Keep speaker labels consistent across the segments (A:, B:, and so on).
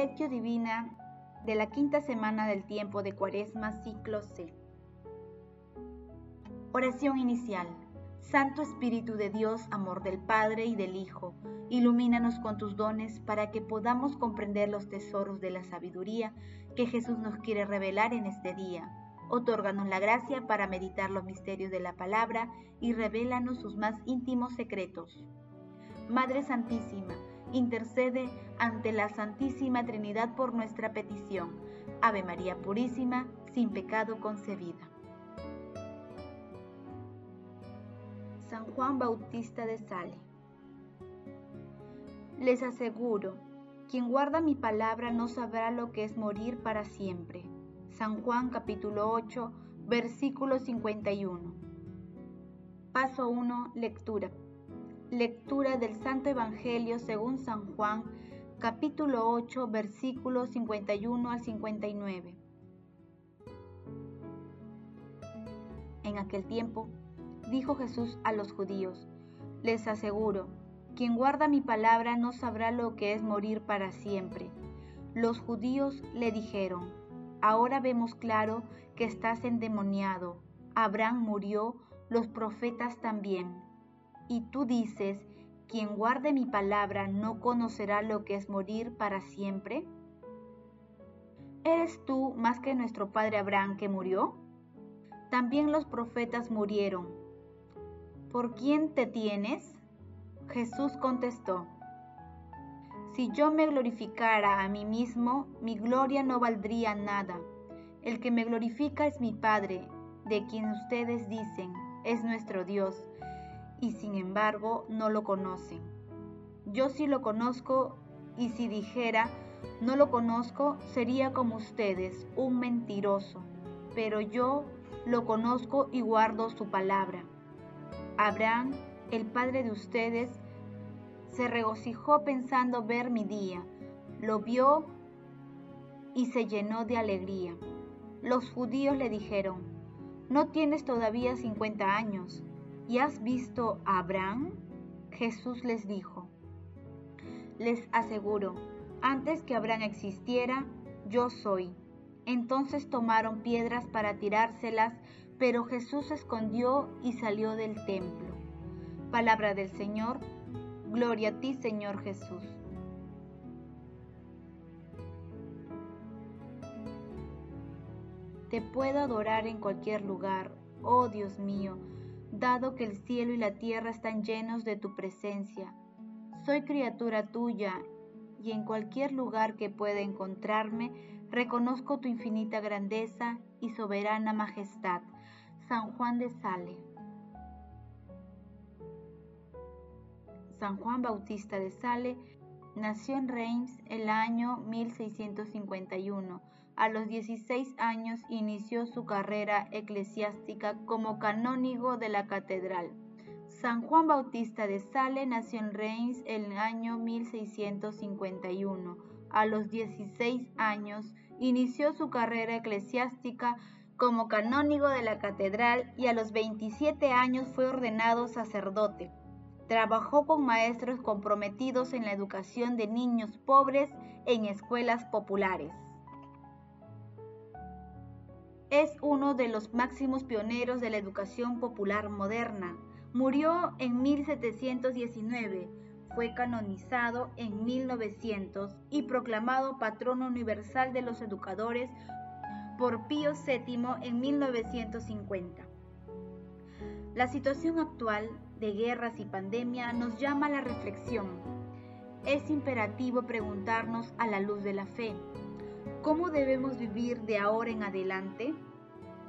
A: Lectio Divina de la quinta semana del tiempo de Cuaresma, ciclo C. Oración inicial. Santo Espíritu de Dios, amor del Padre y del Hijo, ilumínanos con tus dones para que podamos comprender los tesoros de la sabiduría que Jesús nos quiere revelar en este día. Otórganos la gracia para meditar los misterios de la palabra y revélanos sus más íntimos secretos. Madre Santísima, intercede ante la Santísima Trinidad por nuestra petición. Ave María Purísima, sin pecado concebida. San Juan Bautista de Sale. Les aseguro, quien guarda mi palabra no sabrá lo que es morir para siempre. San Juan capítulo 8, versículo 51. Paso 1, lectura. Lectura del Santo Evangelio según San Juan, capítulo 8, versículos 51 al 59. En aquel tiempo, dijo Jesús a los judíos, les aseguro, quien guarda mi palabra no sabrá lo que es morir para siempre. Los judíos le dijeron, ahora vemos claro que estás endemoniado. Abraham murió, los profetas también y tú dices, quien guarde mi palabra no conocerá lo que es morir para siempre? ¿Eres tú más que nuestro padre Abraham que murió? También los profetas murieron. ¿Por quién te tienes? Jesús contestó, Si yo me glorificara a mí mismo, mi gloria no valdría nada. El que me glorifica es mi Padre, de quien ustedes dicen, es nuestro Dios y sin embargo no lo conocen. Yo sí lo conozco y si dijera no lo conozco sería como ustedes, un mentiroso, pero yo lo conozco y guardo su palabra. Abraham, el padre de ustedes, se regocijó pensando ver mi día, lo vio y se llenó de alegría. Los judíos le dijeron, no tienes todavía 50 años ¿Y has visto a Abraham? Jesús les dijo, les aseguro, antes que Abraham existiera, yo soy. Entonces tomaron piedras para tirárselas, pero Jesús se escondió y salió del templo. Palabra del Señor, gloria a ti Señor Jesús. Te puedo adorar en cualquier lugar, oh Dios mío, dado que el cielo y la tierra están llenos de tu presencia. Soy criatura tuya y en cualquier lugar que pueda encontrarme, reconozco tu infinita grandeza y soberana majestad. San Juan de Sale. San Juan Bautista de Sale nació en Reims el año 1651 a los 16 años inició su carrera eclesiástica como canónigo de la catedral. San Juan Bautista de Sale nació en Reims en el año 1651. A los 16 años inició su carrera eclesiástica como canónigo de la catedral y a los 27 años fue ordenado sacerdote. Trabajó con maestros comprometidos en la educación de niños pobres en escuelas populares. Es uno de los máximos pioneros de la educación popular moderna. Murió en 1719, fue canonizado en 1900 y proclamado patrono universal de los educadores por Pío VII en 1950. La situación actual de guerras y pandemia nos llama a la reflexión. Es imperativo preguntarnos a la luz de la fe, ¿Cómo debemos vivir de ahora en adelante?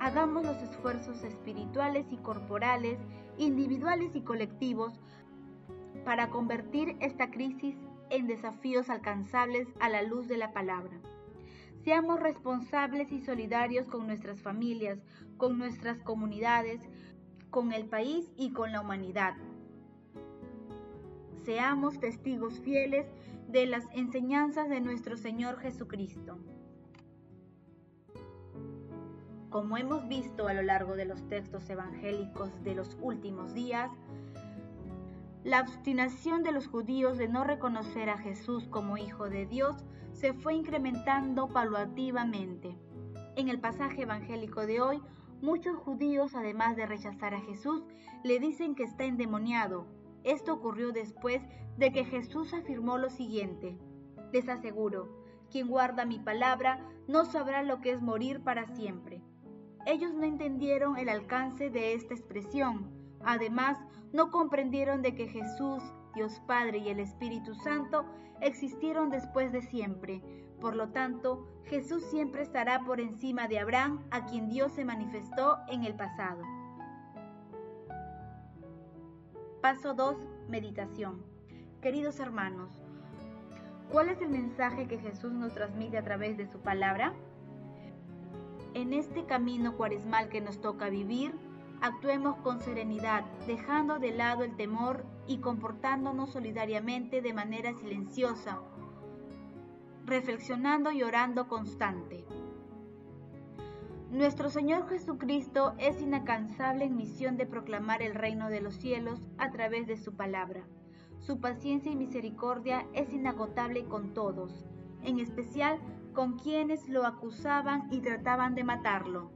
A: Hagamos los esfuerzos espirituales y corporales, individuales y colectivos, para convertir esta crisis en desafíos alcanzables a la luz de la palabra. Seamos responsables y solidarios con nuestras familias, con nuestras comunidades, con el país y con la humanidad. Seamos testigos fieles de las enseñanzas de nuestro Señor Jesucristo. Como hemos visto a lo largo de los textos evangélicos de los últimos días, La obstinación de los judíos de no reconocer a Jesús como Hijo de Dios se fue incrementando paulativamente. En el pasaje evangélico de hoy, muchos judíos, además de rechazar a Jesús, le dicen que está endemoniado. Esto ocurrió después de que Jesús afirmó lo siguiente. Les aseguro, quien guarda mi palabra no sabrá lo que es morir para siempre. Ellos no entendieron el alcance de esta expresión. Además, no comprendieron de que Jesús, Dios Padre y el Espíritu Santo existieron después de siempre. Por lo tanto, Jesús siempre estará por encima de Abraham, a quien Dios se manifestó en el pasado. Paso 2. Meditación. Queridos hermanos, ¿cuál es el mensaje que Jesús nos transmite a través de su palabra? En este camino cuaresmal que nos toca vivir, Actuemos con serenidad, dejando de lado el temor y comportándonos solidariamente de manera silenciosa, reflexionando y orando constante. Nuestro Señor Jesucristo es inacansable en misión de proclamar el reino de los cielos a través de su palabra. Su paciencia y misericordia es inagotable con todos, en especial con quienes lo acusaban y trataban de matarlo.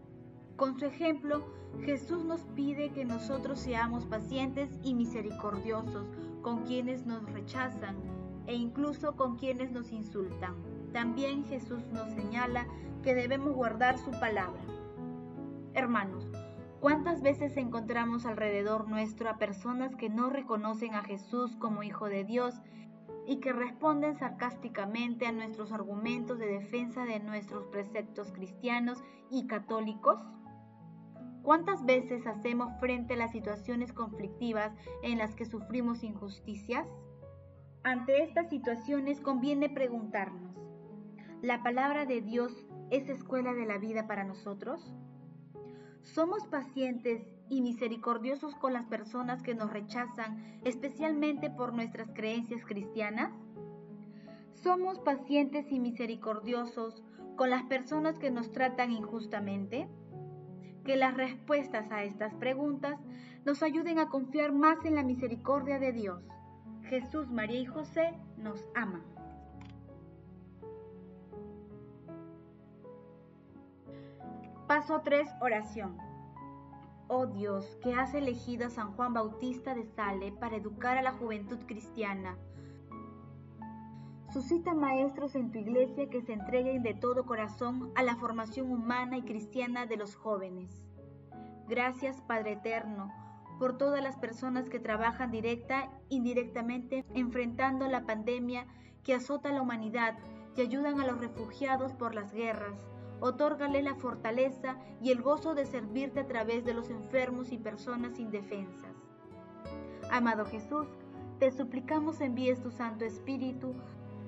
A: Con su ejemplo, Jesús nos pide que nosotros seamos pacientes y misericordiosos con quienes nos rechazan e incluso con quienes nos insultan. También Jesús nos señala que debemos guardar su palabra. Hermanos, ¿cuántas veces encontramos alrededor nuestro a personas que no reconocen a Jesús como Hijo de Dios y que responden sarcásticamente a nuestros argumentos de defensa de nuestros preceptos cristianos y católicos? ¿Cuántas veces hacemos frente a las situaciones conflictivas en las que sufrimos injusticias? Ante estas situaciones conviene preguntarnos, ¿la palabra de Dios es escuela de la vida para nosotros? ¿Somos pacientes y misericordiosos con las personas que nos rechazan, especialmente por nuestras creencias cristianas? ¿Somos pacientes y misericordiosos con las personas que nos tratan injustamente? que las respuestas a estas preguntas nos ayuden a confiar más en la misericordia de Dios. Jesús, María y José nos aman. Paso 3. Oración. Oh Dios, que has elegido a San Juan Bautista de Sale para educar a la juventud cristiana, Suscita maestros en tu iglesia que se entreguen de todo corazón a la formación humana y cristiana de los jóvenes. Gracias, Padre Eterno, por todas las personas que trabajan directa e indirectamente enfrentando la pandemia que azota a la humanidad y ayudan a los refugiados por las guerras. Otórgale la fortaleza y el gozo de servirte a través de los enfermos y personas indefensas. Amado Jesús, te suplicamos envíes tu Santo Espíritu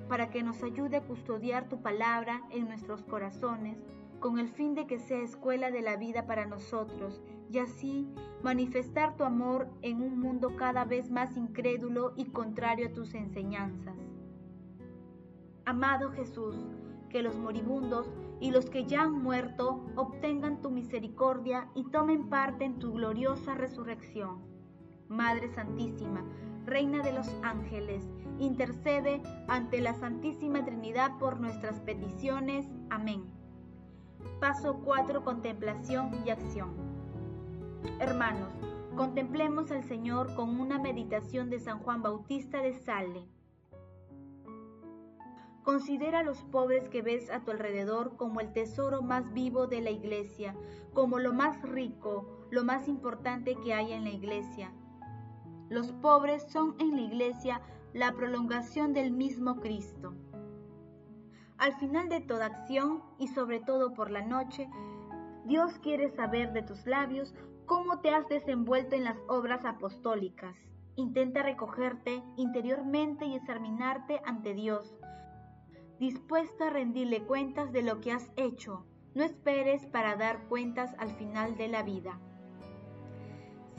A: para que nos ayude a custodiar tu palabra en nuestros corazones, con el fin de que sea escuela de la vida para nosotros, y así manifestar tu amor en un mundo cada vez más incrédulo y contrario a tus enseñanzas. Amado Jesús, que los moribundos y los que ya han muerto obtengan tu misericordia y tomen parte en tu gloriosa resurrección. Madre Santísima, Reina de los ángeles, intercede ante la Santísima Trinidad por nuestras peticiones. Amén. Paso 4. Contemplación y acción. Hermanos, contemplemos al Señor con una meditación de San Juan Bautista de Sale. Considera a los pobres que ves a tu alrededor como el tesoro más vivo de la iglesia, como lo más rico, lo más importante que hay en la iglesia. Los pobres son en la iglesia la prolongación del mismo Cristo. Al final de toda acción y sobre todo por la noche, Dios quiere saber de tus labios cómo te has desenvuelto en las obras apostólicas. Intenta recogerte interiormente y examinarte ante Dios, dispuesta a rendirle cuentas de lo que has hecho. No esperes para dar cuentas al final de la vida.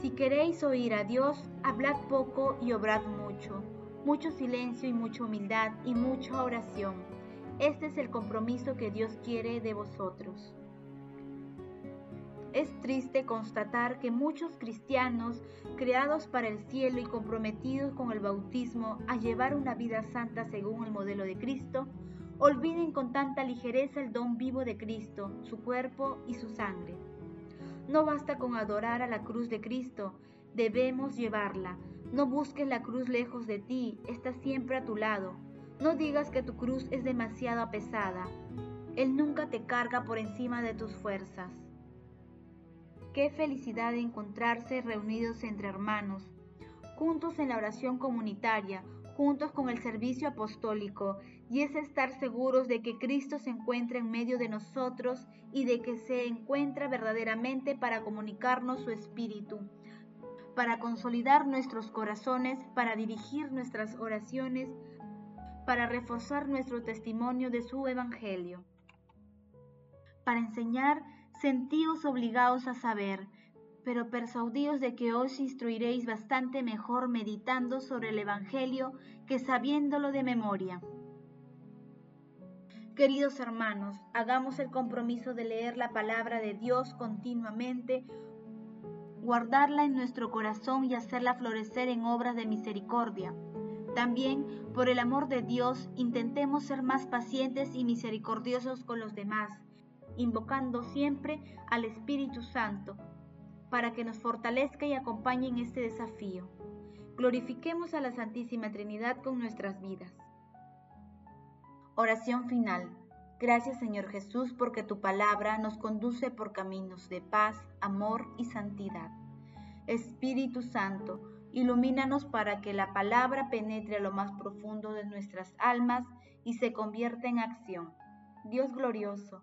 A: Si queréis oír a Dios, hablad poco y obrad mucho mucho silencio y mucha humildad y mucha oración. Este es el compromiso que Dios quiere de vosotros. Es triste constatar que muchos cristianos, creados para el cielo y comprometidos con el bautismo a llevar una vida santa según el modelo de Cristo, olviden con tanta ligereza el don vivo de Cristo, su cuerpo y su sangre. No basta con adorar a la cruz de Cristo, debemos llevarla. No busques la cruz lejos de ti, está siempre a tu lado. No digas que tu cruz es demasiado pesada. Él nunca te carga por encima de tus fuerzas. Qué felicidad de encontrarse reunidos entre hermanos, juntos en la oración comunitaria, juntos con el servicio apostólico, y es estar seguros de que Cristo se encuentra en medio de nosotros y de que se encuentra verdaderamente para comunicarnos su espíritu, para consolidar nuestros corazones, para dirigir nuestras oraciones, para reforzar nuestro testimonio de su evangelio, para enseñar sentíos obligados a saber, pero persuadidos de que os instruiréis bastante mejor meditando sobre el Evangelio que sabiéndolo de memoria. Queridos hermanos, hagamos el compromiso de leer la palabra de Dios continuamente, guardarla en nuestro corazón y hacerla florecer en obras de misericordia. También, por el amor de Dios, intentemos ser más pacientes y misericordiosos con los demás invocando siempre al Espíritu Santo para que nos fortalezca y acompañe en este desafío. Glorifiquemos a la Santísima Trinidad con nuestras vidas. Oración final. Gracias Señor Jesús porque tu palabra nos conduce por caminos de paz, amor y santidad. Espíritu Santo, ilumínanos para que la palabra penetre a lo más profundo de nuestras almas y se convierta en acción. Dios glorioso,